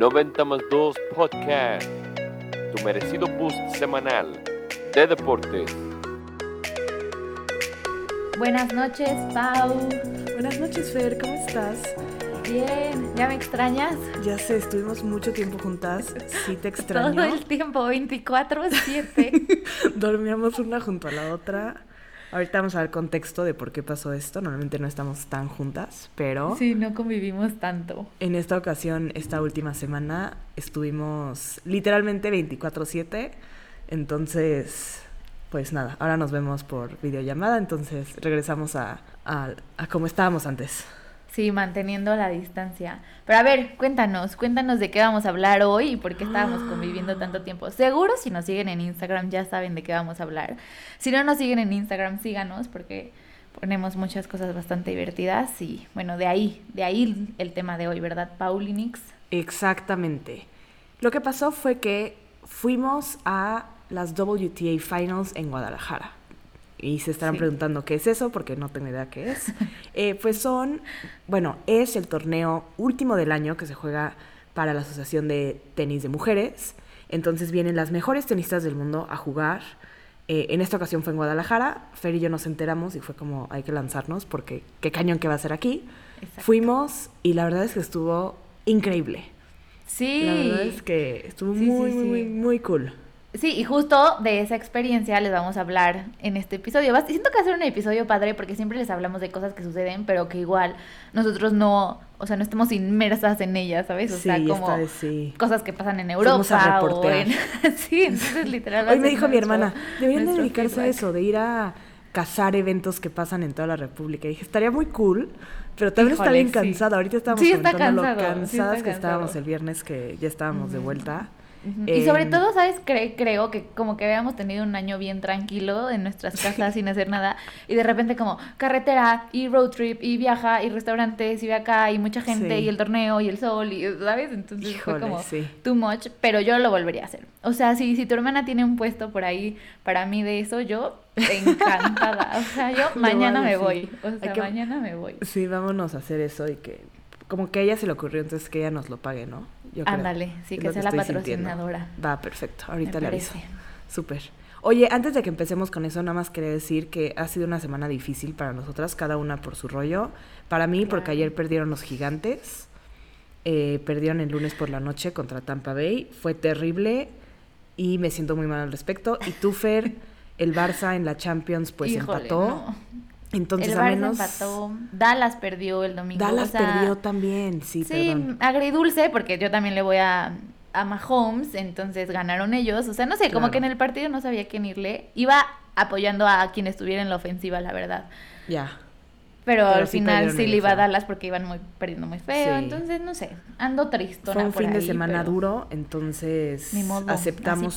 90 más 2 Podcast, tu merecido boost semanal de deportes. Buenas noches, Pau. Buenas noches, Fer, ¿cómo estás? Bien, ¿ya me extrañas? Ya sé, estuvimos mucho tiempo juntas. Sí, te extraño. Todo el tiempo, 24-7. Dormíamos una junto a la otra. Ahorita vamos a ver contexto de por qué pasó esto. Normalmente no estamos tan juntas, pero... Sí, no convivimos tanto. En esta ocasión, esta última semana, estuvimos literalmente 24/7. Entonces, pues nada, ahora nos vemos por videollamada. Entonces regresamos a, a, a como estábamos antes. Sí, manteniendo la distancia. Pero a ver, cuéntanos, cuéntanos de qué vamos a hablar hoy y por qué estábamos conviviendo tanto tiempo. Seguro si nos siguen en Instagram ya saben de qué vamos a hablar. Si no nos siguen en Instagram, síganos porque ponemos muchas cosas bastante divertidas y bueno, de ahí, de ahí el tema de hoy, ¿verdad, Paulinix? Exactamente. Lo que pasó fue que fuimos a las WTA Finals en Guadalajara. Y se estarán Sí. preguntando qué es eso, porque no tengo idea qué es. Eh, pues son, bueno, es el torneo último del año que se juega para la Asociación de Tenis de Mujeres. Entonces vienen las mejores tenistas del mundo a jugar. Eh, en esta ocasión fue en Guadalajara. Fer y yo nos enteramos y fue como hay que lanzarnos porque qué cañón que va a ser aquí. Exacto. Fuimos y la verdad es que estuvo increíble. Sí. La verdad es que estuvo Sí, muy, sí, muy, muy cool. Sí, y justo de esa experiencia les vamos a hablar en este episodio. Siento que va a ser un episodio padre porque siempre les hablamos de cosas que suceden, pero que igual nosotros no, o sea, no estamos inmersas en ellas, ¿sabes? O Sí, sea, como vez sí. cosas que pasan en Europa o en... sí, entonces literal. va a Hoy me dijo mi hermana, deberían dedicarse a eso, de ir a cazar eventos que pasan en toda la República. Y dije, estaría muy cool, pero también está bien sí. cansada. Ahorita estábamos Sí, está comentando lo cansadas que estábamos el viernes que ya estábamos de Y sobre Em, todo, ¿sabes? Cre- creo que como que habíamos tenido un año bien tranquilo en nuestras casas sin hacer nada y de repente como carretera y road trip y viaja y restaurantes y ve acá y mucha gente Sí. y el torneo y el sol y, ¿sabes? Entonces Híjole, fue como sí. too much, pero yo lo volvería a hacer. O sea, si, si tu hermana tiene un puesto por ahí para mí de eso, yo encantada. O sea, yo mañana me voy. O sea, que- mañana me voy. Sí, vámonos a hacer eso y que como que a ella se le ocurrió, entonces que ella nos lo pague, ¿no? Yo creo. Ándale, sí, Es que sea la sintiendo. patrocinadora. Va, perfecto. Ahorita le aviso. Súper. Oye, antes de que empecemos con eso, nada más quería decir que ha sido una semana difícil para nosotras, cada una por su rollo. Para mí, porque ayer perdieron los gigantes. eh, perdieron el lunes por la noche contra Tampa Bay. Fue terrible y me siento muy mal al respecto. Y tú, Fer, el Barça en la Champions, pues Híjole, empató. no. Entonces, el a menos. empató, Dallas perdió el domingo. Dallas o sea, perdió también, sí, Sí, perdón. agridulce, porque yo también le voy a, a Mahomes, entonces ganaron ellos. O sea, no sé, como que en el partido no sabía quién irle. Iba apoyando a quien estuviera en la ofensiva, la verdad. Ya. Pero, Pero al sí final sí le iba a. Dallas porque iban muy perdiendo muy feo. Sí. Entonces, no sé, ando tristona Fue un por fin de semana duro, entonces modo, aceptamos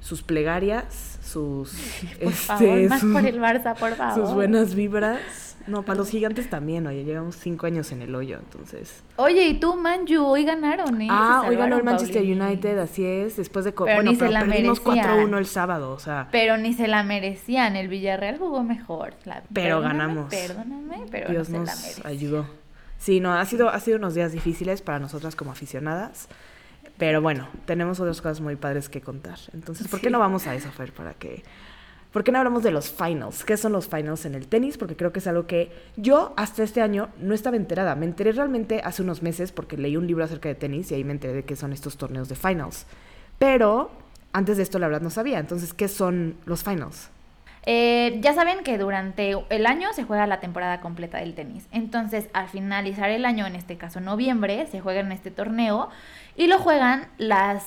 sus plegarias, sus, Por este, favor, más sus- por el Barça, por favor. sus buenas vibras. No, para los gigantes también, oye, llevamos cinco años en el hoyo, entonces. Oye, y tú, Manju, hoy ganaron, ¿eh? ah, Se hoy ganó el Manchester. United, así es, después de... Pero bueno, ni se pero la perdimos merecían. 4-1 el sábado, o sea, Pero ni se la merecían. El Villarreal jugó mejor. La- Pero perdóname, ganamos. Perdóname, pero Dios no se la nos merecían. ayudó. Sí, no, ha sido, ha sido unos días difíciles para nosotras como aficionadas, pero bueno, tenemos otras cosas muy padres que contar. Entonces, ¿por qué Sí. no vamos a eso, Fer? Para que... ¿Por qué no hablamos de los finals? ¿Qué son los finals en el tenis? Porque creo que es algo que yo hasta este año no estaba enterada. Me enteré realmente hace unos meses porque leí un libro acerca de tenis y ahí me enteré de qué son estos torneos de finals. Pero antes de esto la verdad no sabía. Entonces, ¿qué son los finals? Eh, ya saben que durante el año se juega la temporada completa del tenis. Entonces, al finalizar el año, en este caso noviembre, se juega en este torneo y lo juegan las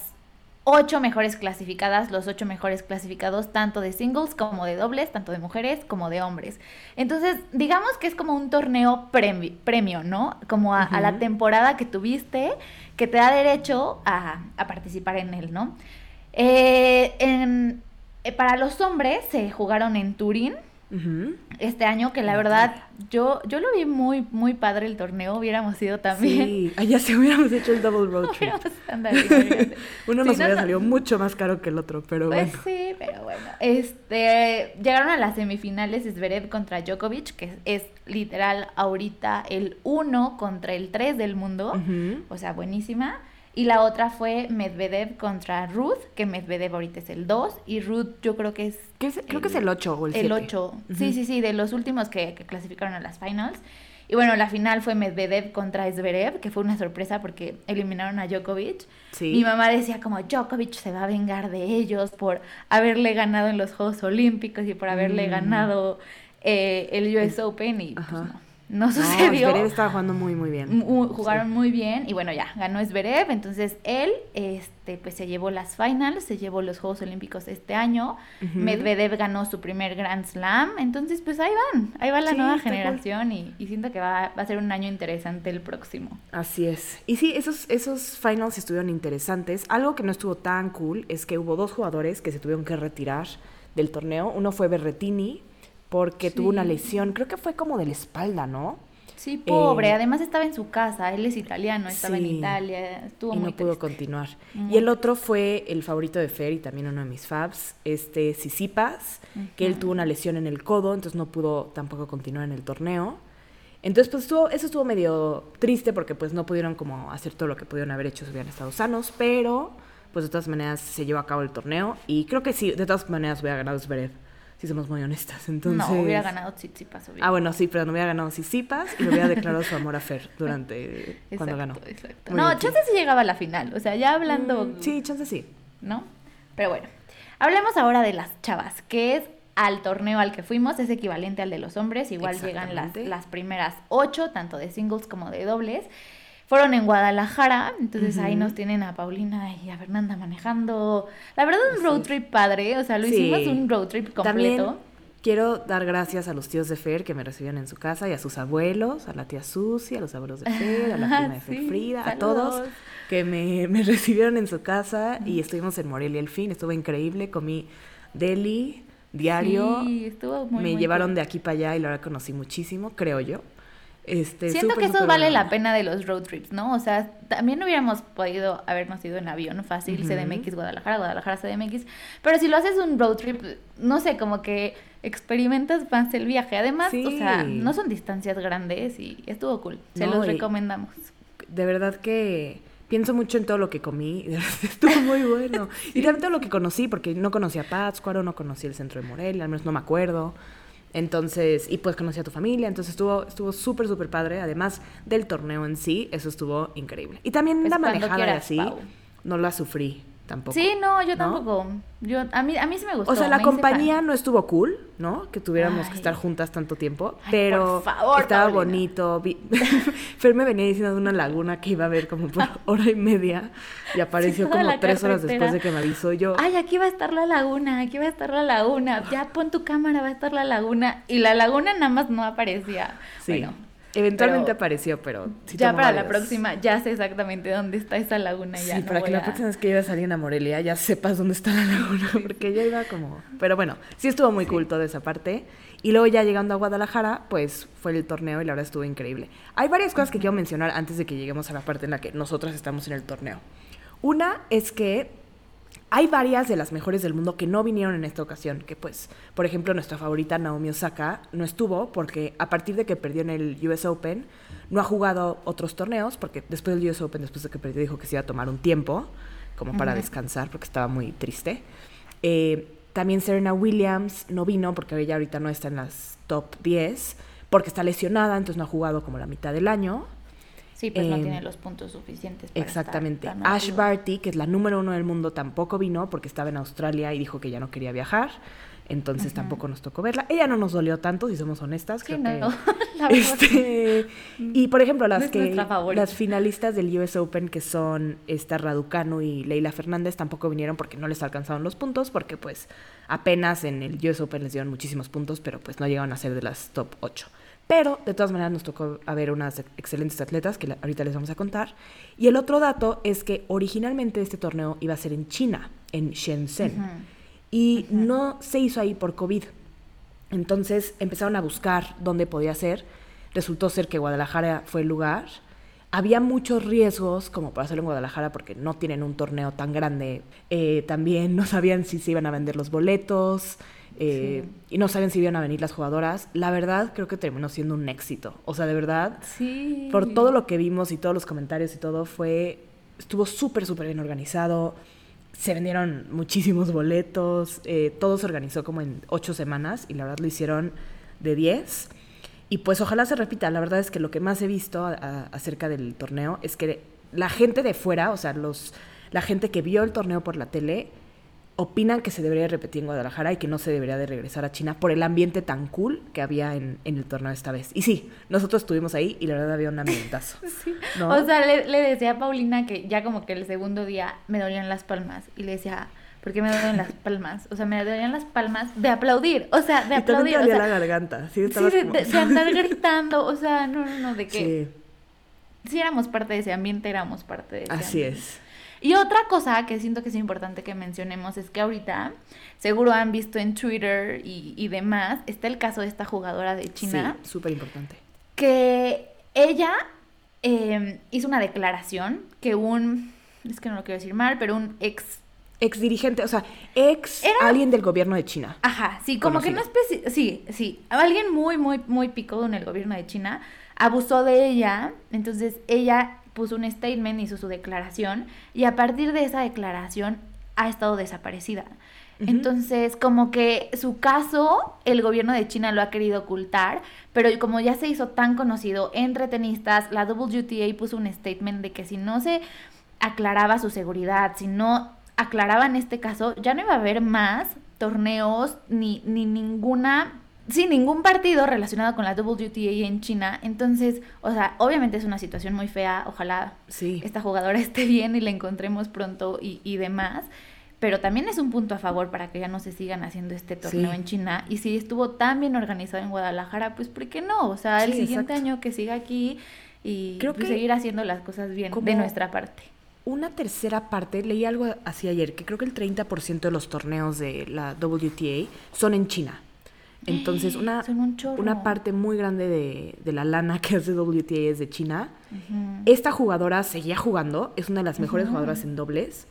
ocho mejores clasificadas, los ocho mejores clasificados tanto de singles como de dobles, tanto de mujeres como de hombres. Entonces, digamos que es como un torneo premi- premio, ¿no? Como a, a la temporada que tuviste, que te da derecho a, a participar en él, ¿no? Eh, en- eh, para los hombres se jugaron en Turín, este año, que la verdad yo, yo lo vi muy, muy padre el torneo, hubiéramos ido también. Sí, ya se hubiéramos hecho el double road trip. Imagínate. Uno Sí, nos no, hubiera no. salido mucho más caro que el otro, pero Pues bueno. sí, pero bueno. Este, llegaron a las semifinales Zverev contra Djokovic, que es, es literal ahorita el 1 contra el 3 del mundo. O sea, buenísima. Y la otra fue Medvedev contra Ruth, que Medvedev ahorita es el 2 y Ruth yo creo que es ¿Qué es- creo que es el 8 o el 7. el 8. Sí, sí, sí, de los últimos que, que clasificaron a las finals. Y bueno, la final fue Medvedev contra Zverev, que fue una sorpresa porque eliminaron a Djokovic. Sí. Mi mamá decía como Djokovic se va a vengar de ellos por haberle ganado en los Juegos Olímpicos y por haberle Mm. ganado eh, el US Open y pues, Ajá. No, no No, sucedió. Zverev estaba jugando muy, muy bien. Jugaron muy bien y bueno ya ganó Zverev entonces él este pues se llevó las finals se llevó los Juegos Olímpicos este año. Medvedev ganó su primer Grand Slam entonces pues ahí van ahí va la Sí, nueva cool. generación y, y siento que va, va a ser un año interesante el próximo Así es. Y sí, esos, esos finals estuvieron interesantes. Algo que no estuvo tan cool es que hubo dos jugadores que se tuvieron que retirar del torneo. Uno fue Berretini, porque Sí. tuvo una lesión, creo que fue como de la espalda, ¿no? sí pobre Eh, además estaba en su casa él es italiano estaba en. Italia estuvo y muy no pudo continuar. Y el otro fue el favorito de Fer y también uno de mis fabs, este Sisipas, que él tuvo una lesión en el codo, entonces no pudo tampoco continuar en el torneo. Entonces, pues estuvo, eso estuvo medio triste porque pues no pudieron como hacer todo lo que pudieron haber hecho si hubieran estado sanos, pero pues de todas maneras se llevó a cabo el torneo y creo que sí, de todas maneras hubiera ganado Zverev, si somos muy honestas. Entonces, no hubiera ganado Tsitsipas obvio. Ah, bueno, sí, pero no hubiera ganado Sisipas y le hubiera declarado su amor a Fer durante cuando ganó. exacto. Muy no bien, chance sí llegaba a la final o sea ya hablando Mm, sí, chance sí. ¿no? Pero bueno, hablemos ahora de las chavas, que es al torneo al que fuimos, es equivalente al de los hombres, igual llegan las, las primeras ocho, tanto de singles como de dobles. Fueron en Guadalajara, entonces ahí nos tienen a Paulina y a Fernanda manejando. La verdad, un road trip padre, o sea, lo Sí. hicimos un road trip También completo. quiero dar gracias a los tíos de Fer que me recibieron en su casa y a sus abuelos, a la tía Susi, a los abuelos de Fer, a la prima de Fer Sí, Frida, a todos que me, me recibieron en su casa y estuvimos en Morelia el fin, estuvo increíble, comí deli diario, Sí, estuvo muy, me muy llevaron de aquí para allá y la verdad conocí muchísimo, creo yo. Este, Siento que eso vale la pena de los road trips, ¿no? O sea, también hubiéramos podido habernos ido en avión fácil, Ujú. CDMX, Guadalajara, Guadalajara, CDMX. Pero si lo haces un road trip, no sé, como que experimentas más el viaje. Además, o sea, no son distancias grandes y estuvo cool. Se No, los recomendamos. de verdad que pienso mucho en todo lo que comí, estuvo muy bueno. Y también todo lo que conocí, porque no conocía Pátzcuaro, no conocí el centro de Morelia, al menos no me acuerdo. Entonces, y pues conocí a tu familia, entonces estuvo estuvo súper, súper padre. Además del torneo en sí, eso estuvo increíble. Y también Pues la manejada quieras, así, Pau. no la sufrí tampoco. Sí, no, yo ¿no? tampoco. Yo, a, mí, a mí sí me gustó. O sea, la compañía fan. no estuvo cool, ¿no? Que tuviéramos que estar juntas tanto tiempo, Ay, pero por favor, estaba Paulina. bonito. Vi- Fer me venía diciendo de una laguna que iba a ver como por hora y media y apareció como tres horas después de que me avisó yo. Ay, aquí va a estar la laguna, aquí va a estar la laguna. Ya pon tu cámara, va a estar la laguna. Y la laguna nada más no aparecía. sí, Bueno, eventualmente pero apareció, pero sí ya para la próxima ya sé exactamente dónde está esa laguna. Sí, ya no para que la a- próxima vez que lleves a alguien a Morelia ya sepas dónde está la laguna, porque ya iba como... Pero bueno, sí estuvo muy cool toda esa parte. Y luego ya llegando a Guadalajara, pues fue el torneo y la verdad estuvo increíble. Hay varias cosas que quiero mencionar antes de que lleguemos a la parte en la que nosotras estamos en el torneo. Una es que hay varias de las mejores del mundo que no vinieron en esta ocasión, que pues, por ejemplo, nuestra favorita Naomi Osaka no estuvo porque a partir de que perdió en el US Open, no ha jugado otros torneos, porque después del US Open, después de que perdió, dijo que se iba a tomar un tiempo como para descansar porque estaba muy triste. Eh, también Serena Williams no vino porque ella ahorita no está en las top 10 porque está lesionada, entonces no ha jugado como la mitad del año. Sí, pues no Em, tiene los puntos suficientes. Para estar Exactamente. tan Ash. Barty, que es la número uno del mundo, tampoco vino porque estaba en Australia y dijo que ya no quería viajar. Entonces tampoco nos tocó verla. Ella no nos dolió tanto, si somos honestas. Sí, creo no, que- la este, y por ejemplo, las que las finalistas del US Open que son esta Raducanu y Leila Fernández tampoco vinieron porque no les alcanzaron los puntos porque pues apenas en el US Open les dieron muchísimos puntos, pero pues no llegaron a ser de las top 8. Pero de todas maneras nos tocó a ver unas excelentes atletas que ahorita les vamos a contar. Y el otro dato es que originalmente este torneo iba a ser en China, en Shenzhen. Y no se hizo ahí por COVID. Entonces empezaron a buscar dónde podía ser. Resultó ser que Guadalajara fue el lugar. Había muchos riesgos como para hacerlo en Guadalajara porque no tienen un torneo tan grande. Eh, también no sabían si se iban a vender los boletos eh, y no sabían si iban a venir las jugadoras. La verdad creo que terminó siendo un éxito. O sea, de verdad, Sí. por todo lo que vimos y todos los comentarios y todo, fue estuvo súper, súper bien organizado. Se vendieron muchísimos boletos. eh, todo se organizó como en ocho semanas y la verdad lo hicieron de 10. Y pues ojalá se repita. La verdad es que lo que más he visto a- a- acerca del torneo es que la gente de fuera, o sea, los, la gente que vio el torneo por la tele, opinan que se debería repetir en Guadalajara y que no se debería de regresar a China por el ambiente tan cool que había en, en el torneo esta vez. Y sí, nosotros estuvimos ahí y la verdad había un ambientazo. Sí. ¿No? O sea, le, le decía a Paulina que ya como que el segundo día me dolían las palmas. Y le decía, ¿por qué me duelen las palmas? O sea, me dolían las palmas de aplaudir. O sea, de y aplaudir. te O sea, la garganta. Sí, sí, de, como- de- de andar gritando. O sea, no, no, no, de que Sí, si éramos parte de ese ambiente, éramos parte de ese así ambiente. es. Y otra cosa que siento que es importante que mencionemos es que ahorita, seguro han visto en Twitter y, y demás, está el caso de esta jugadora de China, Sí, súper importante. que ella eh, hizo una declaración que un, es que no lo quiero decir mal, pero un ex, Ex dirigente, o sea, ex Era- alguien del gobierno de China. ajá, sí, como que no especi sí, sí, alguien muy, muy, muy picudo en el gobierno de China abusó de ella, entonces ella puso un statement, hizo su declaración y a partir de esa declaración ha estado desaparecida. Entonces, como que su caso, el gobierno de China lo ha querido ocultar, pero como ya se hizo tan conocido entre tenistas, la WTA puso un statement de que si no se aclaraba su seguridad, si no aclaraban este caso, ya no iba a haber más torneos ni, ni ninguna, sí, ningún partido relacionado con la WTA en China. Entonces, o sea, obviamente es una situación muy fea, ojalá Sí. esta jugadora esté bien y la encontremos pronto y, y demás. Pero también es un punto a favor para que ya no se sigan haciendo este torneo Sí. en China. Y si estuvo tan bien organizado en Guadalajara, pues ¿por qué no? O sea, el siguiente exacto. año que siga aquí y Creo pues, que seguir haciendo las cosas bien de nuestra parte. Una tercera parte, leí algo así ayer, que creo que el 30% de los torneos de la WTA son en China. Entonces, una, un una parte muy grande de, de la lana que hace WTA es de China. Esta jugadora seguía jugando, es una de las mejores jugadoras en dobles.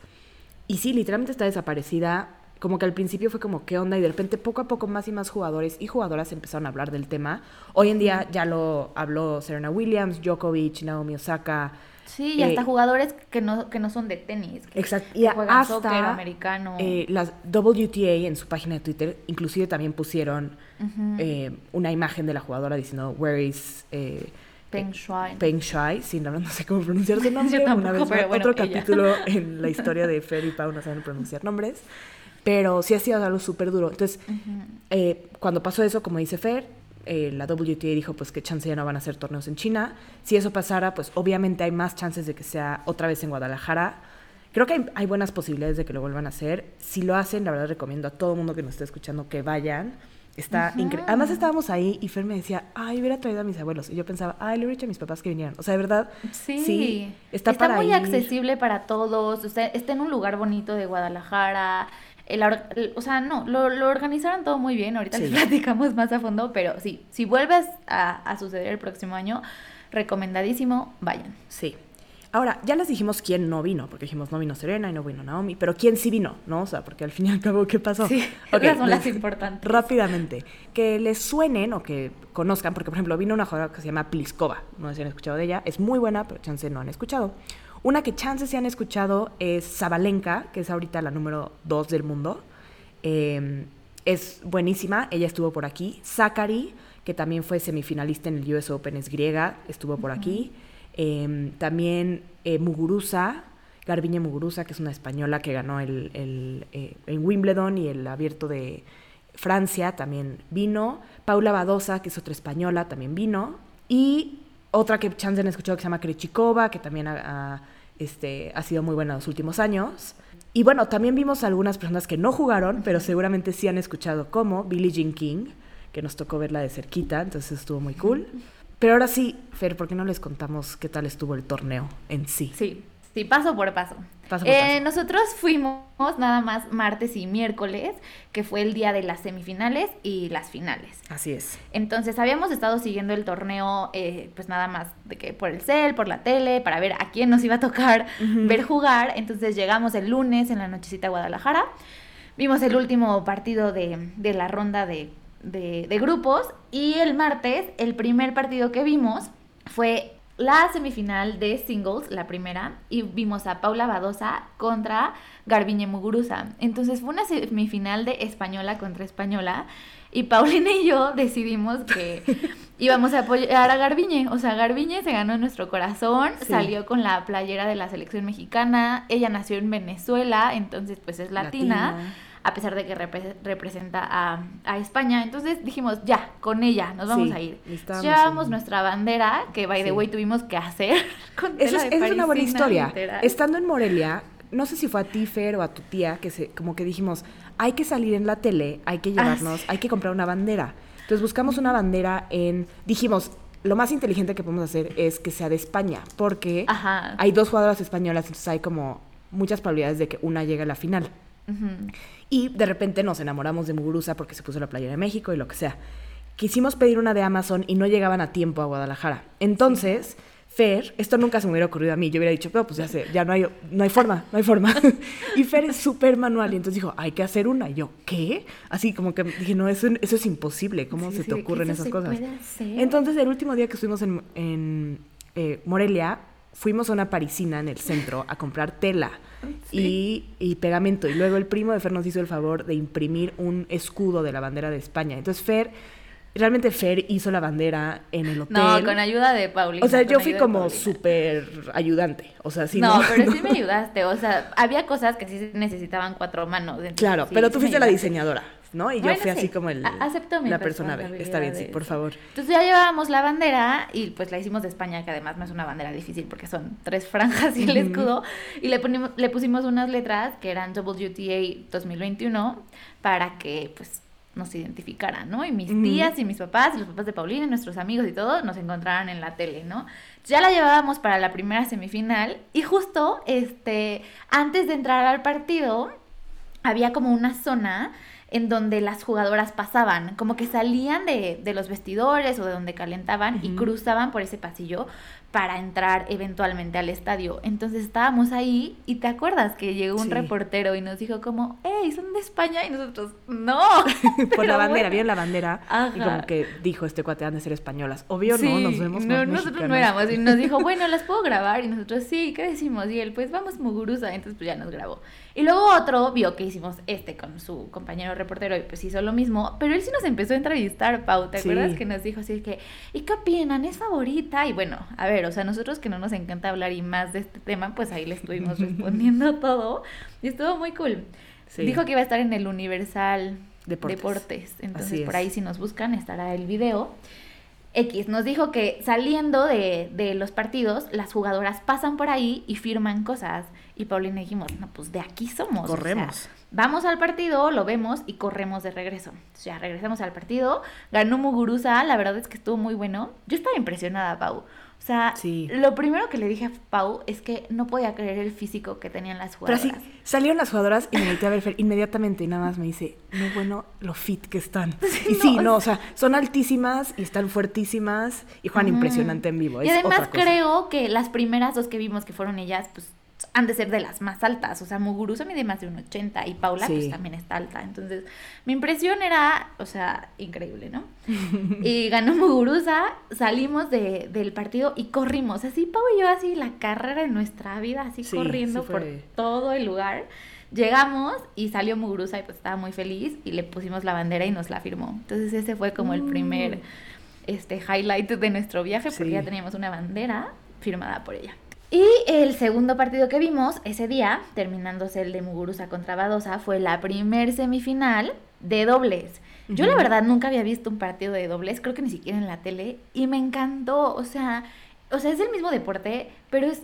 Y sí, literalmente está desaparecida. Como que al principio fue como, ¿qué onda? Y de repente poco a poco más y más jugadores y jugadoras empezaron a hablar del tema. Hoy en día ya lo habló Serena Williams, Djokovic, Naomi Osaka. Sí, y hasta eh, jugadores que no, que no son de tenis. Que, Exacto. que Y juegan hasta soccer americano. eh, las WTA en su página de Twitter, inclusive también pusieron Ujú. eh, una imagen de la jugadora diciendo, Where is... eh, Peng Shuai. Peng Shuai, la verdad no sé cómo pronunciar su nombre. Yo tampoco, una vez pero bueno, otro ella. capítulo en la historia de Fer y Pau no saben pronunciar nombres. Pero sí ha sido algo súper duro. Entonces, Ujú. eh, cuando pasó eso, como dice Fer, eh, la WTA dijo pues que chance ya no van a hacer torneos en China. Si eso pasara, pues obviamente hay más chances de que sea otra vez en Guadalajara. Creo que hay, hay buenas posibilidades de que lo vuelvan a hacer. Si lo hacen, la verdad recomiendo a todo mundo que nos esté escuchando que vayan. Está increíble. Además estábamos ahí y Fer me decía, ay, hubiera traído a mis abuelos. Y yo pensaba, ay, le hubiera dicho a mis papás que vinieran. O sea, de verdad, Sí, está, para muy ir. accesible para todos, o sea, está en un lugar bonito de Guadalajara, el el- o sea, no, lo, lo organizaron todo muy bien, ahorita Sí. les platicamos más a fondo, pero sí, si vuelves a, a suceder el próximo año, recomendadísimo, vayan. Sí. Ahora, ya les dijimos quién no vino, porque dijimos no vino Serena y no vino Naomi, pero quién sí vino, ¿no? O sea, porque al fin y al cabo, ¿qué pasó? Sí, Ok, esas son las importantes. Rápidamente, que les suenen o que conozcan, porque por ejemplo vino una jugadora que se llama Pliskova, no sé si han escuchado de ella, es muy buena, pero chance no han escuchado. Una que chance sí han escuchado es Zabalenka, que es ahorita la número 2 del mundo. Eh, es buenísima, ella estuvo por aquí. Zachary, que también fue semifinalista en el US Open, es griega, estuvo por aquí. Eh, también eh, Muguruza, Garbiñe Muguruza, que es una española que ganó el, el, eh, en Wimbledon y el abierto de Francia, también vino. Paula Badosa, que es otra española, también vino. Y otra que chance han escuchado que se llama Krejcikova, que también ha, ha, este, ha sido muy buena en los últimos años. Y bueno, también vimos algunas personas que no jugaron, pero seguramente sí han escuchado como Billie Jean King, que nos tocó verla de cerquita, entonces estuvo muy cool. Pero ahora sí, Fer, ¿por qué no les contamos qué tal estuvo el torneo en sí? Sí, Sí, paso por paso. Eh. Nosotros fuimos nada más martes y miércoles, que fue el día de las semifinales y las finales. Así es. Entonces habíamos estado siguiendo el torneo, eh, pues nada más de que por el cel, por la tele, para ver a quién nos iba a tocar ver jugar. Entonces llegamos el lunes en la nochecita a Guadalajara, vimos el último partido de, de la ronda de, de- de grupos y el martes el primer partido que vimos fue la semifinal de singles, la primera, y vimos a Paula Badosa contra Garbiñe Muguruza. Entonces fue una semifinal de española contra española. Y Paulina y yo decidimos que íbamos a apoyar a Garbiñe. O sea, Garbiñe se ganó en nuestro corazón, Sí. salió con la playera de la selección mexicana. Ella nació en Venezuela, entonces pues es latina, Latina. A pesar de que repre- representa a, a España. Entonces dijimos, ya, con ella nos vamos Sí, a ir. un- nuestra bandera, que by the Sí. way tuvimos que hacer con tela es, de esa es una buena historia. literal. Estando en Morelia, no sé si fue a ti, Fer, o a tu tía, que se, como que dijimos, hay que salir en la tele, hay que Ah, llevarnos, sí. hay que comprar una bandera. Entonces buscamos una bandera en, dijimos, lo más inteligente que podemos hacer es que sea de España, porque Ajá. hay dos jugadoras españolas, entonces hay como muchas probabilidades de que una llegue a la final. Y de repente nos enamoramos de Muguruza porque se puso la playera de México y lo que sea. Quisimos pedir una de Amazon y no llegaban a tiempo a Guadalajara. Entonces, Fer, esto nunca se me hubiera ocurrido a mí. Yo hubiera dicho, pero pues ya sé, ya no hay, no hay forma, no hay forma. y Fer es súper manual y entonces dijo, hay que hacer una. Y yo, ¿qué? Así como que dije, no, eso, eso es imposible. ¿Cómo Sí, se sí, te ocurren esas cosas? Entonces, el último día que estuvimos en, en, eh, Morelia, fuimos a una parisina en el centro a comprar tela y, y pegamento. Y luego el primo de Fer nos hizo el favor de imprimir un escudo de la bandera de España. Entonces, Fer, realmente Fer hizo la bandera en el hotel. No, con ayuda de Paulina. O sea, yo fui como súper ayudante. O sea, sí. no, pero sí me ayudaste. O sea, había cosas que sí necesitaban cuatro manos. entonces Claro, sí, pero tú fuiste la diseñadora, ¿no? Y yo Bueno, fui así sí. como el, A- acepto mi la persona B. Está bien, sí, por favor. Entonces ya llevábamos la bandera y pues la hicimos de España, que además no es una bandera difícil porque son tres franjas y el escudo. Y le, ponimos, le pusimos unas letras que eran WTA 2021 para que pues nos identificaran, ¿no? Y mis tías y mis papás y los papás de Paulina y nuestros amigos y todo nos encontraran en la tele, ¿no? Ya la llevábamos para la primera semifinal y justo este antes de entrar al partido había como una zona en donde las jugadoras pasaban, como que salían de, de los vestidores o de donde calentaban y cruzaban por ese pasillo para entrar eventualmente al estadio. Entonces estábamos ahí y te acuerdas que llegó un Sí. reportero y nos dijo como, hey, son de España y nosotros, no. Por la bandera, bueno. vieron la bandera y Ajá. como que dijo este cuate han de ser españolas. Obvio no, Sí, nos vemos no, más nosotros no mexicanas. éramos y nos dijo, bueno, las puedo grabar y nosotros sí, ¿qué decimos? Y él, pues vamos Muguruza, entonces pues ya nos grabó. Y luego otro vio que hicimos este con su compañero reportero y pues hizo lo mismo, pero él sí nos empezó a entrevistar, Pau, ¿te Sí. acuerdas que nos dijo así que, ¿y qué opinan? ¿Es favorita? Y bueno, a ver, o sea, nosotros que no nos encanta hablar y más de este tema, pues ahí le estuvimos respondiendo todo y estuvo muy cool. Sí. Dijo que iba a estar en el Universal Deportes. Deportes. Entonces, por ahí si nos buscan estará el video. X nos dijo que saliendo de, de los partidos, las jugadoras pasan por ahí y firman cosas. Y Paulina dijimos, no, pues de aquí somos. o sea, Corremos. vamos al partido, lo vemos y corremos de regreso. Entonces, ya regresamos al partido. Ganó Muguruza, la verdad es que estuvo muy bueno. Yo estaba impresionada, Pau. O sea, Sí. lo primero que le dije a Pau es que no podía creer el físico que tenían las Pero jugadoras. así, salieron las jugadoras y me volteé a ver Fer inmediatamente y nada más me dice, no bueno lo fit que están. y sí, no, no, o sea, son altísimas y están fuertísimas y juegan Ujú. impresionante en vivo. Y es además otra cosa. creo que las primeras dos que vimos que fueron ellas, pues han de ser de las más altas. O sea, Muguruza mide más de un 80 y Paula Sí. pues también está alta. Entonces, mi impresión era, o sea, increíble, ¿no? y ganó Muguruza, salimos de, del partido y corrimos. Así, Pau y yo, así la carrera de nuestra vida, así Sí, corriendo sí por todo el lugar. Llegamos y salió Muguruza y pues estaba muy feliz y le pusimos la bandera y nos la firmó. Entonces ese fue como el primer Mm. este highlight de nuestro viaje porque ya teníamos una bandera firmada por ella. Y el segundo partido que vimos ese día, terminándose el de Muguruza contra Badosa, fue la primer semifinal de dobles. Yo la verdad nunca había visto un partido de dobles, creo que ni siquiera en la tele, y me encantó, o sea, o sea, es el mismo deporte, pero es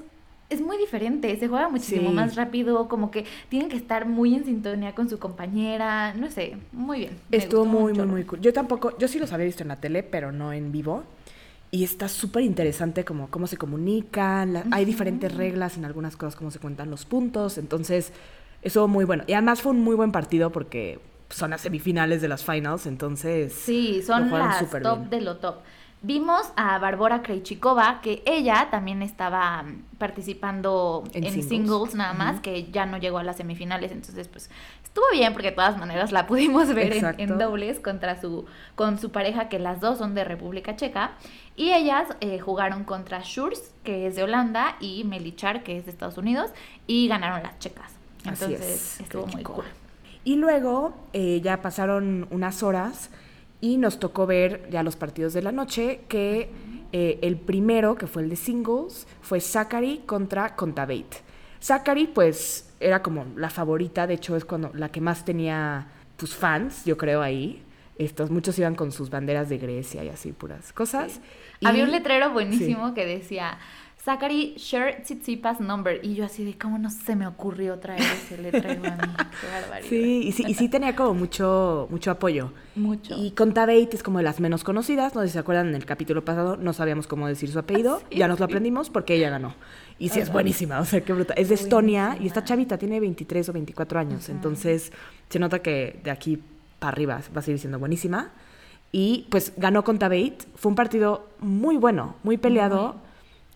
es muy diferente, se juega muchísimo Sí. más rápido, como que tienen que estar muy en sintonía con su compañera, no sé, muy bien. Estuvo muy, muy, muy cool. Yo tampoco, yo sí los había visto en la tele, pero no en vivo. Y está súper interesante como cómo se comunican, la- hay diferentes reglas en algunas cosas, cómo se cuentan los puntos, entonces eso muy bueno. Y además fue un muy buen partido porque son las semifinales de las finals, entonces Sí, son las top bien. de lo top. Vimos a Barbora Krejcikova, que ella también estaba mm, participando En en, singles. singles. nada más, que ya no llegó a las semifinales, entonces pues estuvo bien porque de todas maneras la pudimos ver en, dobles contra su, con su pareja, que las dos son de República Checa, y ellas eh, jugaron contra Schurz, que es de Holanda, y Melichar, que es de Estados Unidos, y ganaron las checas. Así Entonces es, estuvo muy cool. Y luego eh, ya pasaron unas horas y nos tocó ver ya los partidos de la noche que eh, el primero, que fue el de singles, fue Zachary contra Contavate. Zachary pues era como la favorita, de hecho es cuando la que más tenía pues fans, yo creo ahí. Estos, muchos iban con sus banderas de Grecia y así puras cosas. Y- Había un letrero buenísimo que decía Zachary Share Tsitsipas Number. Y yo así de cómo no se me ocurrió traer ese letrero a mí. Qué barbaridad. Sí, y sí, y sí tenía como mucho, mucho apoyo. Mucho. Y Contavate es como de las menos conocidas, no sé si se acuerdan en el capítulo pasado, no sabíamos cómo decir su apellido, ya nos lo aprendimos porque ella ganó. Y sí es Ajá. buenísima, o sea, qué bruta. Es de Estonia y Buenísima. está chavita, tiene 23 o 24 años, entonces se nota que de aquí para arriba va a seguir siendo buenísima. Y pues ganó Contavate, fue un partido muy bueno, muy peleado.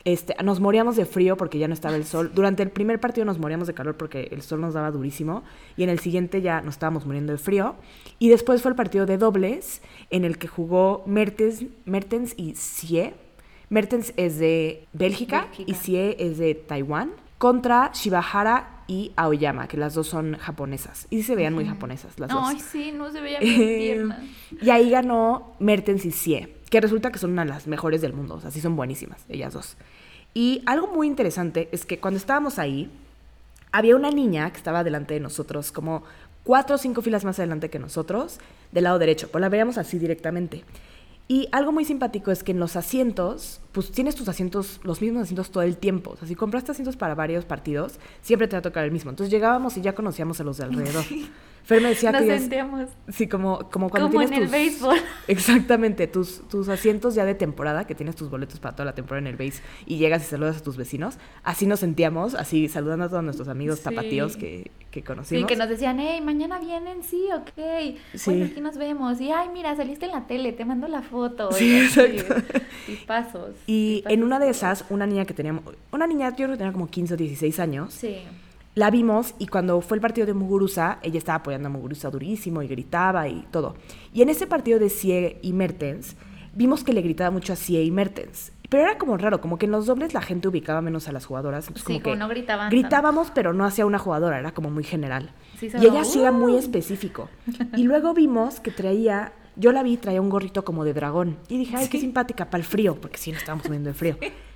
Este, nos moríamos de frío porque ya no estaba el sol. Durante el primer partido nos moríamos de calor porque el sol nos daba durísimo. Y en el siguiente ya nos estábamos muriendo de frío. Y después fue el partido de dobles en el que jugó Mertens, Mertens y Sie. Mertens es de Bélgica, Bélgica. y Sie es de Taiwán. Contra Shibahara y Aoyama, que las dos son japonesas. Y se veían muy japonesas las dos. Ay, sí, no se veía bien y ahí ganó Mertens y Sie, que resulta que son una de las mejores del mundo, o sea, son buenísimas, ellas dos. Y algo muy interesante es que cuando estábamos ahí, había una niña que estaba delante de nosotros, como cuatro o cinco filas más adelante que nosotros, del lado derecho, pues la veíamos así directamente. Y algo muy simpático es que en los asientos, pues tienes tus asientos, los mismos asientos todo el tiempo. O sea, si compraste asientos para varios partidos, siempre te va a tocar el mismo. Entonces llegábamos y ya conocíamos a los de alrededor. Fer me decía Nos que es- sentíamos Sí, como, como cuando como tienes en el béisbol. Exactamente, tus, tus asientos ya de temporada, que tienes tus boletos para toda la temporada en el base y llegas y saludas a tus vecinos. Así nos sentíamos, así saludando a todos nuestros amigos Sí. tapatíos que, que Sí, conocimos. que nos decían, hey, mañana vienen, sí, ok. Sí. Bueno, aquí nos vemos. Y, ay, mira, saliste en la tele, te mando la foto. Sí, y exacto. Y pasos. Y en una de esas, una niña que teníamos, una niña yo creo que tenía como 15 o 16 años, Sí. la vimos y cuando fue el partido de Muguruza, ella estaba apoyando a Muguruza durísimo y gritaba y todo. Y en ese partido de Sie y Mertens, vimos que le gritaba mucho a Sie y Mertens. Pero era como raro, como que en los dobles la gente ubicaba menos a las jugadoras. Entonces Sí, como como que no gritaban Gritábamos, pero no hacia una jugadora, era como muy general. Sí, y ella sí era muy "Uh". específico. Y luego vimos que traía, yo la vi, traía un gorrito como de dragón. Y dije, ay, qué Sí. simpática para el frío, porque sí, nos estábamos muriendo de frío.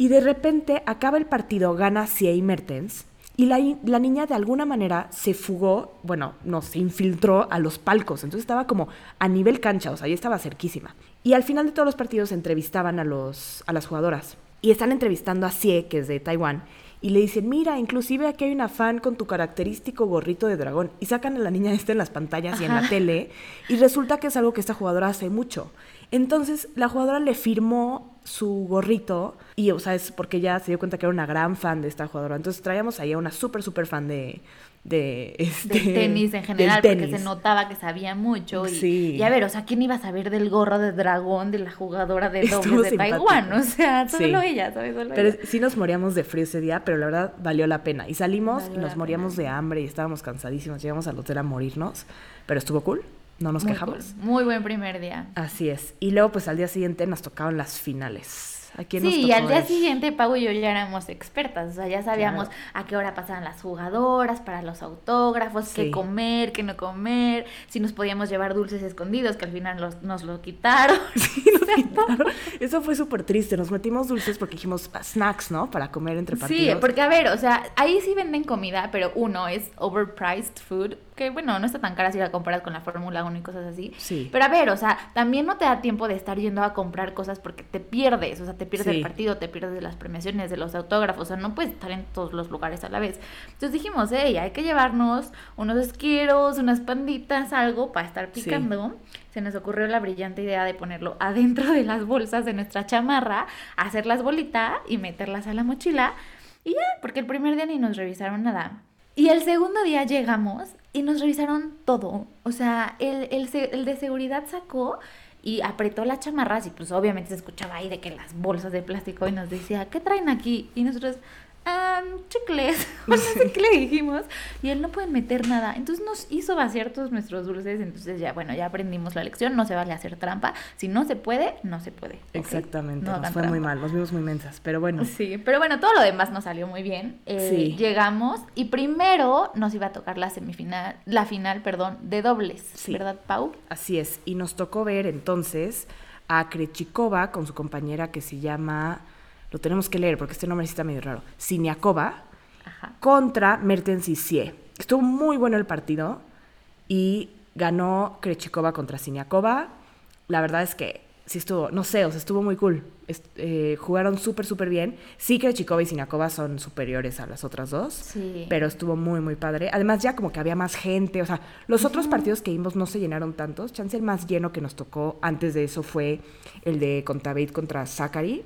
Y de repente acaba el partido, gana Sie Mertens. Y la, la niña de alguna manera se fugó, bueno, no, se infiltró a los palcos. Entonces estaba como a nivel cancha, o sea, ya estaba cerquísima. Y al final de todos los partidos entrevistaban a, los, a las jugadoras. Y están entrevistando a Sie, que es de Taiwán. Y le dicen, mira, inclusive aquí hay una fan con tu característico gorrito de dragón. Y sacan a la niña esta en las pantallas y en la tele. Y resulta que es algo que esta jugadora hace mucho. Entonces la jugadora le firmó su gorrito y, o sea, es porque ya se dio cuenta que era una gran fan de esta jugadora. Entonces traíamos ahí a una súper, súper fan de, de este, Del tenis en general, porque se notaba que sabía mucho. Y, Sí. y a ver, o sea, ¿quién iba a saber del gorro de dragón de la jugadora de dobles de simpático. Taiwán? O sea, Sí. solo ella, ¿sabes? Solo Pero ella. sí nos moríamos de frío ese día, pero la verdad valió la pena. Y salimos Valió y nos moríamos pena. de hambre y estábamos cansadísimos. Llegamos al hotel a morirnos, pero estuvo cool. No nos Muy quejamos. cool. Muy buen primer día. Así es. Y luego, pues al día siguiente nos tocaban las finales. ¿A quién nos Sí, y tocó al día siguiente Pau y yo ya éramos expertas, o sea, ya sabíamos Claro. a qué hora pasaban las jugadoras, para los autógrafos, Sí. qué comer, qué no comer, si nos podíamos llevar dulces escondidos, que al final los- nos lo quitaron. Sí, nos quitaron. Eso fue súper triste. Nos metimos dulces porque dijimos ah, snacks, ¿no? Para comer entre Sí, partidos. porque a ver, o sea, ahí sí venden comida, pero uno es overpriced food, que bueno, no está tan cara si la comparas con la Fórmula 1 y cosas así. Sí. Pero a ver, o sea, también no te da tiempo de estar yendo a comprar cosas porque te pierdes, o sea, te pierdes Sí. el partido, te pierdes de las premiaciones, de los autógrafos, o sea, no puedes estar en todos los lugares a la vez. Entonces dijimos, hey, hay que llevarnos unos esquiros, unas panditas, algo para estar Sí. picando. Se nos ocurrió la brillante idea de ponerlo adentro de las bolsas de nuestra chamarra, hacerlas bolita y meterlas a la mochila. Y ya, porque el primer día ni nos revisaron nada. Y el segundo día llegamos y nos revisaron todo. O sea, el, el, el de seguridad sacó y apretó las chamarras y pues obviamente se escuchaba ahí de que las bolsas de plástico y nos decía, ¿qué traen aquí? Y nosotros, "Ah, chicles, o no sé qué le dijimos. Y él no puede meter nada. Entonces nos hizo vaciar todos nuestros dulces. Entonces ya, bueno, ya aprendimos la lección. No se vale hacer trampa. Si no se puede, no se puede. Exactamente, No nos fue muy mal, nos vimos muy mensas, pero bueno. Sí, pero bueno, todo lo demás nos salió muy bien. Eh, Sí. Llegamos y primero nos iba a tocar la semifinal, la final, perdón, de dobles, Sí. ¿verdad, Pau? Así es, y nos tocó ver entonces a Krechikova con su compañera que se llama, lo tenemos que leer porque este nombre sí está medio raro, Siniakova, contra Mertens Sissier. Estuvo muy bueno el partido y ganó Krechikova contra Siniakova. La verdad es que sí estuvo, no sé, o sea, estuvo muy cool. Est- eh, jugaron súper, súper bien. Sí, Krechikova y Siniakova son superiores a las otras dos. Sí. Pero estuvo muy, muy padre. Además, ya como que había más gente. O sea, los otros partidos que vimos no se llenaron tantos. Chance el más lleno que nos tocó antes de eso fue el de Contaveit contra Zachary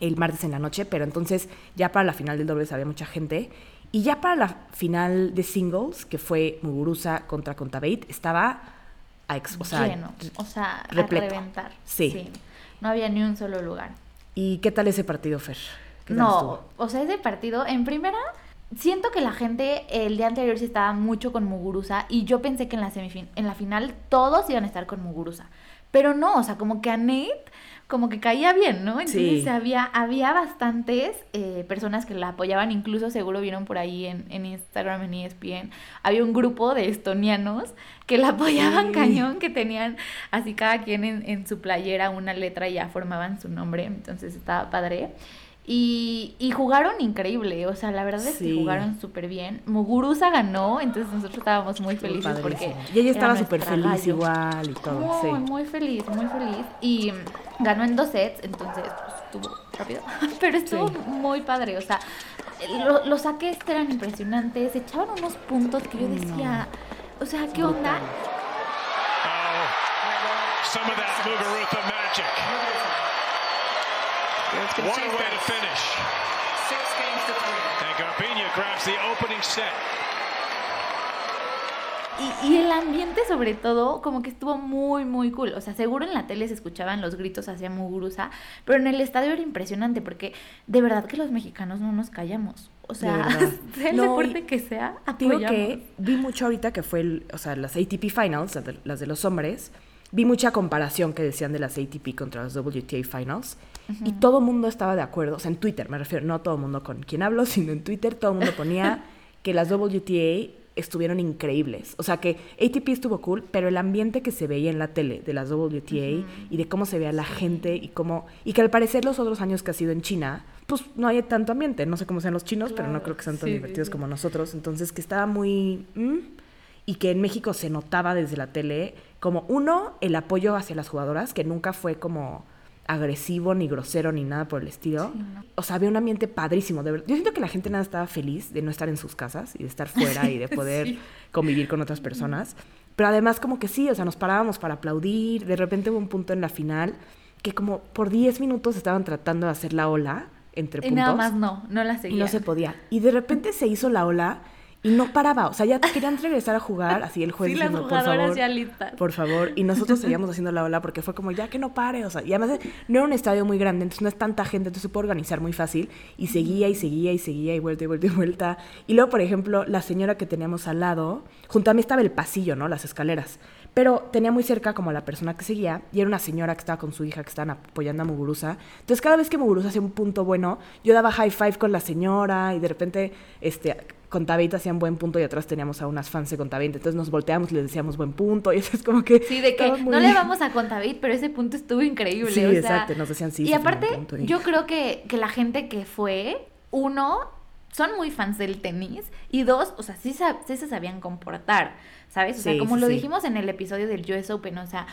El martes en la noche, pero entonces ya para la final del dobles había mucha gente. Y ya para la final de singles, que fue Muguruza contra Contaveit, estaba a ex- o sea, Lleno, o sea, a reventar. Sí. No había ni un solo lugar. ¿Y qué tal ese partido, Fer? ¿Qué tal No, o sea, ese partido, en primera, siento que la gente el día anterior sí estaba mucho con Muguruza y yo pensé que en la en la final todos iban a estar con Muguruza. Pero no, o sea, como que a Nate como que caía bien, ¿no? Entonces Sí. había, había bastantes eh, personas que la apoyaban, incluso seguro vieron por ahí en, en Instagram, en ESPN, había un grupo de estonianos que la apoyaban Sí. cañón, que tenían así cada quien en, en su playera una letra y ya formaban su nombre, entonces estaba padre. Y, y jugaron increíble, o sea, la verdad es que jugaron súper bien. Muguruza ganó, entonces nosotros estábamos muy felices porque... Y ella estaba súper feliz igual y todo. Muy, sí. muy feliz, muy feliz. Y ganó en dos sets, entonces pues, estuvo rápido. Pero estuvo Sí. muy padre, o sea, lo- los saques eran impresionantes, echaban unos puntos que yo decía, o sea, ¿qué onda? Oh, some of that Muguruza magic. What a way to finish. And Garbina grabs the opening set. Y, y el ambiente sobre todo como que estuvo muy muy cool, o sea, seguro en la tele se escuchaban los gritos hacia Muguruza, pero en el estadio era impresionante porque de verdad que los mexicanos no nos callamos, o sea, el No, deporte que sea, Digo apoyamos. que vi mucho ahorita que fue, el, o sea, las ATP Finals, las de, las de los hombres, vi mucha comparación que decían de las ATP contra las WTA Finals y todo el mundo estaba de acuerdo, o sea, en Twitter me refiero, no todo el mundo con quien hablo, sino en Twitter todo el mundo ponía que las WTA estuvieron increíbles, o sea, que ATP estuvo cool, pero el ambiente que se veía en la tele de las WTA y de cómo se veía la gente y cómo y que al parecer los otros años que ha sido en China, pues no hay tanto ambiente, no sé cómo sean los chinos, pero no creo que sean tan sí, sí, divertidos sí. como nosotros, entonces que estaba muy... ¿mm? y que en México se notaba desde la tele como uno, el apoyo hacia las jugadoras, que nunca fue como agresivo, ni grosero, ni nada por el estilo. Sí, no. O sea, había un ambiente padrísimo. De verdad. Yo siento que la gente nada estaba feliz de no estar en sus casas y de estar fuera y de poder Sí. convivir con otras personas. Pero además como que sí, o sea, nos parábamos para aplaudir. De repente hubo un punto en la final que como por 10 minutos estaban tratando de hacer la ola entre Y puntos. nada más no, no la Y seguía. no se podía. Y de repente se hizo la ola y no paraba. O sea, ya querían regresar a jugar. Así el juez Sí, las por favor. ya listas. Por favor. Y nosotros seguíamos haciendo la ola porque fue como, ya que no pare. O sea, y además no era un estadio muy grande, entonces no es tanta gente, entonces se puede organizar muy fácil. Y seguía y seguía y seguía y vuelta y vuelta y vuelta. Y luego, por ejemplo, la señora que teníamos al lado, junto a mí estaba el pasillo, ¿no? Las escaleras. Pero tenía muy cerca como a la persona que seguía y era una señora que estaba con su hija que estaban apoyando a Muguruza. Entonces cada vez que Muguruza hacía un punto bueno, yo daba high five con la señora y de repente este, con Tabeit hacían buen punto y atrás teníamos a unas fans de Contaveit. Entonces nos volteamos y les decíamos buen punto y eso es como que... Sí, de que muy- no le vamos a Contavit, pero ese punto estuvo increíble. Sí, o sea, exacto, nos decían sí. Y aparte, punto y- yo creo que, que la gente que fue, uno, son muy fans del tenis y dos, o sea, sí, sí se sabían comportar, ¿sabes? O sea, Sí, como sí, lo dijimos en el episodio del US Open, o sea,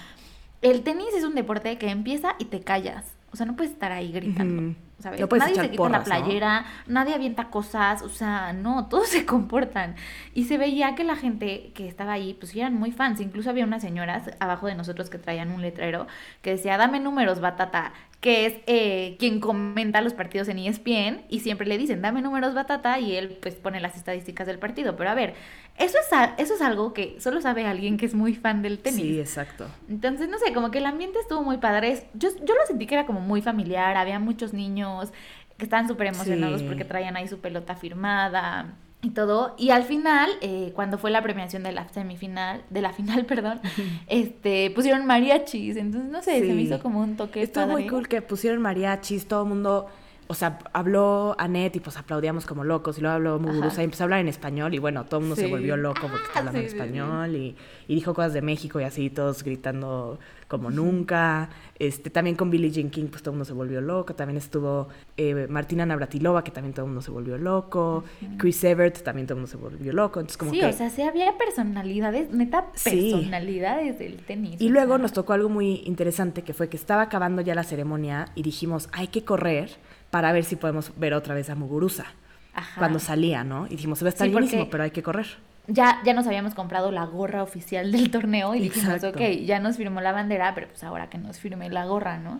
el tenis es un deporte que empieza y te callas. O sea, no puedes estar ahí gritando. ¿Sabes? No nadie se quita la playera, nadie avienta cosas, o sea, no, todos se comportan. Y se veía que la gente que estaba ahí, pues eran muy fans. Incluso había unas señoras abajo de nosotros que traían un letrero que decía, dame números, Batata, que es eh, quien comenta los partidos en ESPN y siempre le dicen, dame números, Batata, y él pues pone las estadísticas del partido. Pero a ver, eso es, a- eso es algo que solo sabe alguien que es muy fan del tenis. Sí, exacto. Entonces, no sé, como que el ambiente estuvo muy padre. Es- Yo, yo lo sentí que era como muy familiar, había muchos niños que estaban súper emocionados Sí. porque traían ahí su pelota firmada y todo. Y al final, eh, cuando fue la premiación de la semifinal, de la final, perdón, este, pusieron mariachis. Entonces, no sé, se me hizo como un toque Estuvo muy cool que pusieron mariachis, todo el mundo, o sea, habló Anet y pues aplaudíamos como locos y luego habló Muguruza y empezó a hablar en español y bueno, todo el mundo se volvió loco porque Ah, está hablando en sí, español y, y dijo cosas de México y así, todos gritando como nunca. Este, también con Billie Jean King pues todo el mundo se volvió loco, también estuvo eh, Martina Navratilova que también todo el mundo se volvió loco, Chris Evert también todo el mundo se volvió loco, entonces como Sí, que... o sea, sí había personalidades, neta personalidades del tenis. Y luego sea. nos tocó algo muy interesante que fue que estaba acabando ya la ceremonia y dijimos, hay que correr para ver si podemos ver otra vez a Muguruza Ajá. cuando salía, ¿no? Y dijimos, se va a estar Sí, llenísimo, pero hay que correr. ya, ya nos habíamos comprado la gorra oficial del torneo y dijimos, Exacto. ok, ya nos firmó la bandera, pero pues ahora que nos firme la gorra, ¿no?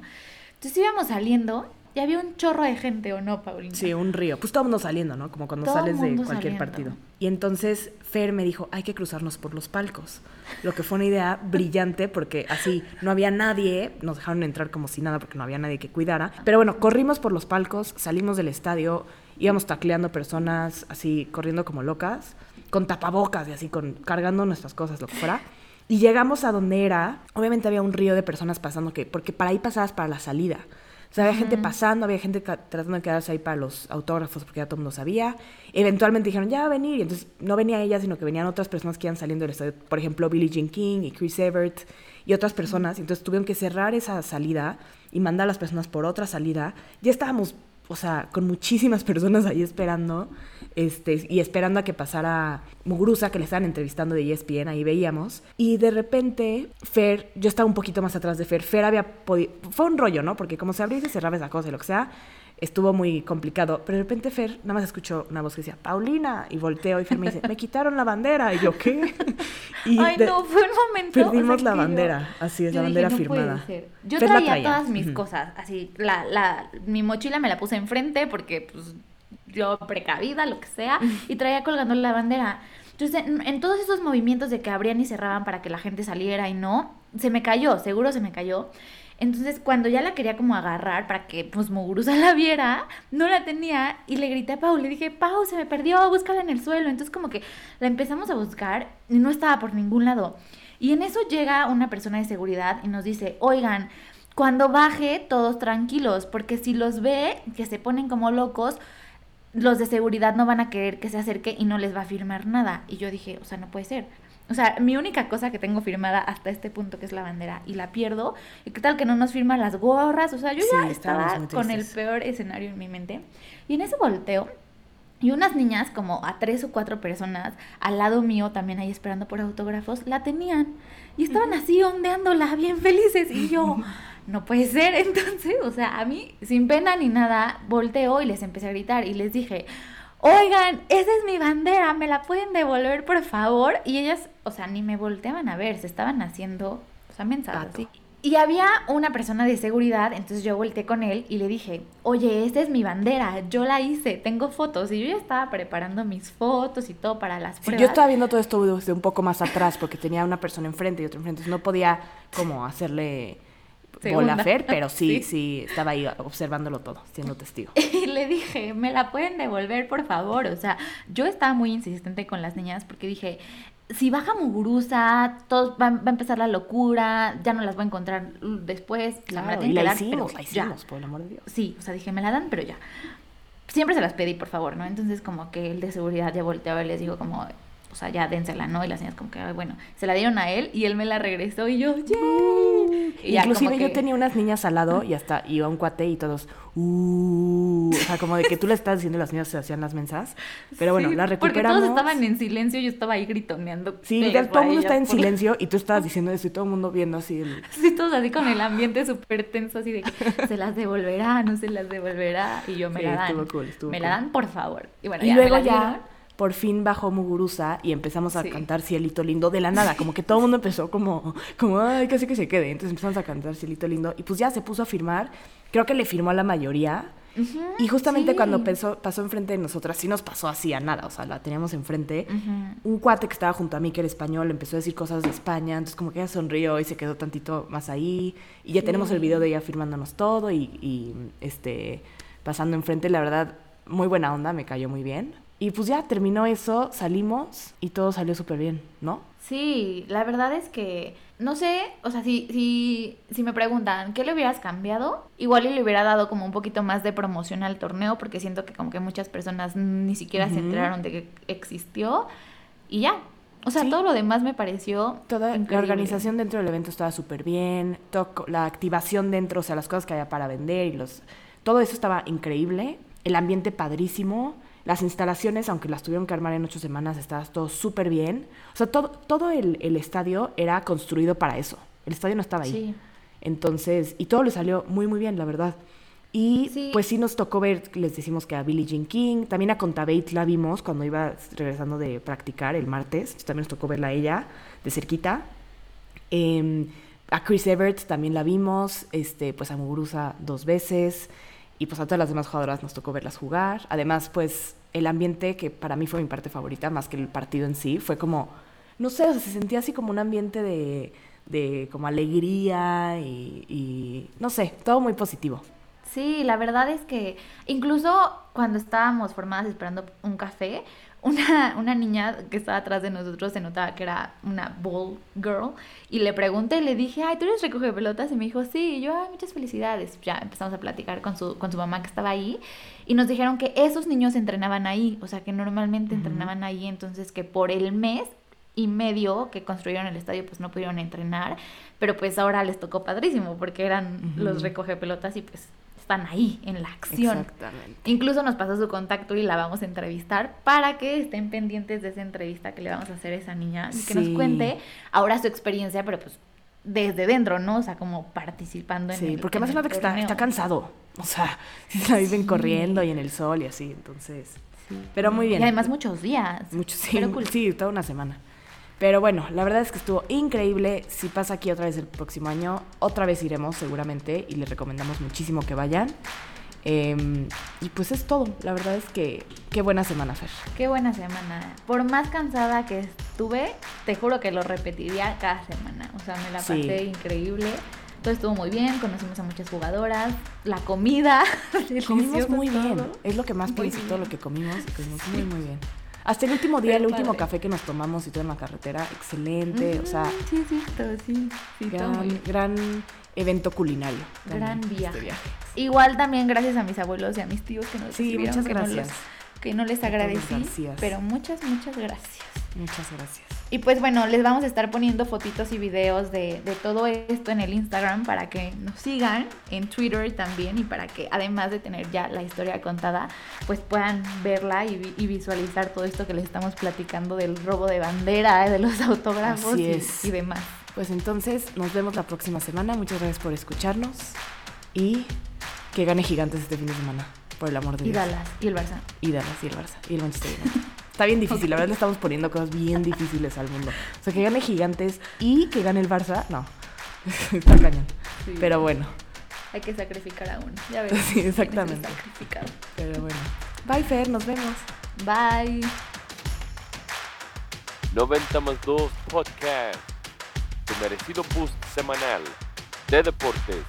Entonces íbamos saliendo y había un chorro de gente, ¿o no, Paulina? Sí, un río. Pues todo el mundo saliendo, ¿no? Como cuando Todo sales de cualquier saliendo. partido. Y entonces Fer me dijo, hay que cruzarnos por los palcos. Lo que fue una idea brillante porque así no había nadie, nos dejaron entrar como si nada porque no había nadie que cuidara. Pero bueno, corrimos por los palcos, salimos del estadio, íbamos tacleando personas así, corriendo como locas, con tapabocas y así, con, cargando nuestras cosas, lo que fuera. Y llegamos a donde era, obviamente había un río de personas pasando, que, porque para ahí pasabas para la salida. Sea, había gente pasando, había gente tratando de quedarse ahí para los autógrafos porque ya todo el mundo sabía. Eventualmente dijeron, ya va a venir. Y entonces no venía ella, sino que venían otras personas que iban saliendo del estadio. Por ejemplo, Billie Jean King y Chris Evert y otras personas. Entonces tuvieron que cerrar esa salida y mandar a las personas por otra salida. Ya estábamos, o sea, con muchísimas personas ahí esperando. Este, y esperando a que pasara Muguruza, que le estaban entrevistando de ESPN, ahí veíamos. Y de repente, Fer, yo estaba un poquito más atrás de Fer. Fer había podido. Fue un rollo, ¿no? Porque como se abría y se cerraba esa cosa y lo que sea, estuvo muy complicado. Pero de repente Fer nada más escuchó una voz que decía, Paulina. Y volteo y Fer me dice, me quitaron la bandera. Y yo, ¿qué? Y Ay, de- no, fue un momento. o sea, Perdimos la que yo- bandera, así es, la dije, bandera "No puede firmada". ser". Yo Fer traía traía. todas mis Ujú. cosas, así, la, la, mi mochila me la puse enfrente porque, pues, yo precavida, lo que sea, y traía colgando la bandera. Entonces, en, en todos esos movimientos de que abrían y cerraban para que la gente saliera y no, se me cayó, seguro se me cayó. Entonces, cuando ya la quería como agarrar para que, pues, Muguruza la viera, no la tenía y le grité a Pau, le dije, Pau, se me perdió, búscala en el suelo. Entonces, como que la empezamos a buscar y no estaba por ningún lado. Y en eso llega una persona de seguridad y nos dice, oigan, cuando baje, todos tranquilos, porque si los ve que se ponen como locos, los de seguridad no van a querer que se acerque y no les va a firmar nada. Y yo dije, o sea, no puede ser. O sea, mi única cosa que tengo firmada hasta este punto, que es la bandera, y la pierdo. ¿Y qué tal que no nos firman las gorras? O sea, yo Sí, ya estaba con el peor escenario en mi mente. Y en ese volteo, y unas niñas, como a tres o cuatro personas, al lado mío, también ahí esperando por autógrafos, la tenían. Y estaban así ondeándola, bien felices. Y yo, no puede ser. Entonces, o sea, a mí, sin pena ni nada, volteo y les empecé a gritar y les dije, oigan, esa es mi bandera, ¿me la pueden devolver, por favor? Y ellas, o sea, ni me volteaban a ver, se estaban haciendo, o sea, mensajes así. Y había una persona de seguridad, entonces yo volteé con él y le dije, oye, esta es mi bandera, yo la hice, tengo fotos. Y yo ya estaba preparando mis fotos y todo para las Sí, pruebas. yo estaba viendo todo esto desde un poco más atrás porque tenía una persona enfrente y otra enfrente. Entonces no podía como hacerle Segunda. Fer, pero sí, Sí. sí, estaba ahí observándolo todo, siendo testigo. Y le dije, me la pueden devolver, por favor. O sea, yo estaba muy insistente con las niñas porque dije, si baja Muguruza, todos va, va a empezar la locura, ya no las voy a encontrar después. la me Claro, la y la que dar, hicimos, pero la ya. hicimos, por el amor de Dios. Sí, o sea, dije, me la dan, pero ya. Siempre se las pedí, por favor, ¿no? Entonces, como que el de seguridad ya volteaba y les dijo, como, o sea, ya dénsela, ¿no? Y las niñas, como que, "Ay, bueno, se la dieron a él y él me la regresó y yo, ¡yay! Y ya Inclusive yo que- tenía unas niñas al lado y hasta iba un cuate y todos, uh, o sea, como de que tú le estás diciendo y las niñas se hacían las mensas. Pero bueno, Sí, la recuperamos. Porque todos estaban en silencio, yo estaba ahí gritoneando. Sí, literal, todo el mundo está en por- silencio y tú estabas diciendo eso y todo el mundo viendo así el... Sí, todos así con el ambiente súper tenso, así de que se las devolverá, no se las devolverá. Y yo me Sí, la dan. cool, me cool. la dan, por favor. Y bueno, Y ya, luego me la ya. Por fin bajó Muguruza y empezamos a Sí. cantar Cielito Lindo de la nada. Como que todo el mundo empezó como, como, ay, casi que se quede. Entonces empezamos a cantar Cielito Lindo y pues ya se puso a firmar. Creo que le firmó a la mayoría. Y justamente sí. cuando pasó, pasó enfrente de nosotras, sí nos pasó así a nada. O sea, la teníamos enfrente. Un cuate que estaba junto a mí, que era español, empezó a decir cosas de España. Entonces como que ella sonrió y se quedó tantito más ahí. Y ya tenemos el video de ella firmándonos todo y, y, este, pasando enfrente. La verdad, muy buena onda, me cayó muy bien. Y pues ya terminó eso, salimos y todo salió súper bien, ¿no? Sí, la verdad es que no sé, o sea, si, si, si me preguntan qué le hubieras cambiado, igual y le hubiera dado como un poquito más de promoción al torneo, porque siento que como que muchas personas ni siquiera se enteraron de que existió y ya. O sea, Sí. todo lo demás me pareció Toda la organización dentro del evento estaba súper bien, todo- la activación dentro, o sea, las cosas que había para vender y los... Todo eso estaba increíble, el ambiente padrísimo, las instalaciones, aunque las tuvieron que armar en ocho semanas, estaba todo súper bien. O sea, todo, todo el, el estadio era construido para eso. El estadio no estaba ahí. Sí. Entonces, y todo le salió muy, muy bien, la verdad. Y Sí. pues sí nos tocó ver, les decimos que a Billie Jean King, también a Contabate la vimos cuando iba regresando de practicar el martes, también nos tocó verla a ella de cerquita. Em, a Chris Everett también la vimos, este, pues a Muguruza dos veces, y pues a todas las demás jugadoras nos tocó verlas jugar. Además, pues el ambiente, que para mí fue mi parte favorita, más que el partido en sí, fue como, no sé, o sea, se sentía así como un ambiente de, de como alegría y, y, no sé, todo muy positivo. Sí, la verdad es que incluso cuando estábamos formadas esperando un café, una, una niña que estaba atrás de nosotros se notaba que era una ball girl y le pregunté, le dije, ay, ¿tú eres recoge pelotas? Y me dijo, sí, y yo, ay, muchas felicidades. Ya empezamos a platicar con su, con su mamá que estaba ahí y nos dijeron que esos niños entrenaban ahí, o sea, que normalmente entrenaban ahí, entonces que por el mes y medio que construyeron el estadio pues no pudieron entrenar, pero pues ahora les tocó padrísimo porque eran los recoge pelotas y pues están ahí en la acción. Exactamente. Incluso nos pasó su contacto y la vamos a entrevistar para que estén pendientes de esa entrevista que le vamos a hacer a esa niña y que nos Sí. cuente ahora su experiencia, pero pues desde dentro, ¿no? O sea, como participando en Sí, el porque en más el nada que está, cansado. O sea, la viven Sí. corriendo y en el sol y así, entonces. Pero muy bien. Y además muchos días. Mucho, sí, Pero cool. sí, toda una semana. Pero bueno, la verdad es que estuvo increíble. Si pasa aquí otra vez el próximo año, otra vez iremos seguramente y les recomendamos muchísimo que vayan. Em, y pues es todo. La verdad es que qué buena semana, Fer. Qué buena semana. Por más cansada que estuve, te juro que lo repetiría cada semana. O sea, me la Sí. pasé increíble. Todo estuvo muy bien, conocimos a muchas jugadoras, la comida, Comimos muy bien. Es lo que más todo lo que comimos. Comimos muy, muy bien. Hasta el último día, Pero el último padre. café que nos tomamos y todo en la carretera, excelente. O sea, sí, sí, todo, sí, sí, todo muy gran, gran evento culinario. Gran viaje. este viaje. Igual también gracias a mis abuelos y a mis tíos que nos Sí, muchas que no gracias. los- que no les agradecí, pero muchas, muchas gracias. Muchas gracias. Y pues bueno, les vamos a estar poniendo fotitos y videos de, de todo esto en el Instagram para que nos sigan, en Twitter también, y para que además de tener ya la historia contada, pues puedan verla y, vi- y visualizar todo esto que les estamos platicando del robo de bandera, de los autógrafos y demás. Pues entonces nos vemos la próxima semana. Muchas gracias por escucharnos y que gane Gigantes este fin de semana, por el amor de Y Dios. Dallas, y el Barça. Y Dallas y el Barça y el Manchester United. Está bien difícil, la verdad le estamos poniendo cosas bien difíciles al mundo. O sea, que gane Gigantes y que gane el Barça, no. Está cañón. Sí. Pero bueno, Hay que sacrificar a uno. Ya ves. Sí, exactamente. Sacrificado. pero bueno. Bye Fer, nos vemos. Bye. 90 más 2 Podcast, tu merecido boost semanal de deportes.